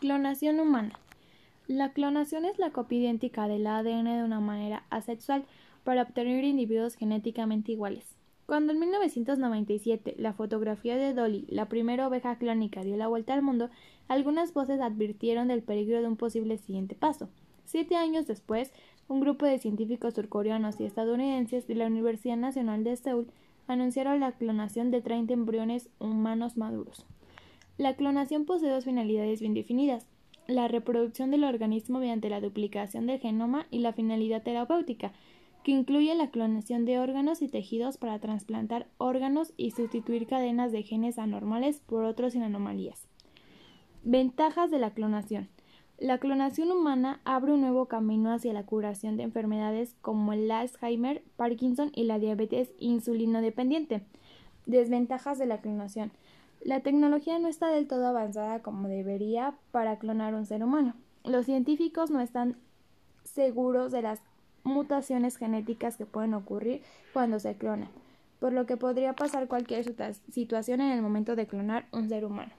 Clonación humana. La clonación es la copia idéntica del ADN de una manera asexual para obtener individuos genéticamente iguales. Cuando en 1997 la fotografía de Dolly, la primera oveja clónica, dio la vuelta al mundo, algunas voces advirtieron del peligro de un posible siguiente paso. Siete años después, un grupo de científicos surcoreanos y estadounidenses de la Universidad Nacional de Seúl anunciaron la clonación de 30 embriones humanos maduros. La clonación posee dos finalidades bien definidas la reproducción del organismo mediante la duplicación del genoma y la finalidad terapéutica, que incluye la clonación de órganos y tejidos para trasplantar órganos y sustituir cadenas de genes anormales por otros sin anomalías. Ventajas de la clonación. La clonación humana abre un nuevo camino hacia la curación de enfermedades como el Alzheimer, Parkinson y la diabetes insulinodependiente. Desventajas de la clonación. La tecnología no está del todo avanzada como debería para clonar un ser humano. Los científicos no están seguros de las mutaciones genéticas que pueden ocurrir cuando se clona, por lo que podría pasar cualquier situación en el momento de clonar un ser humano.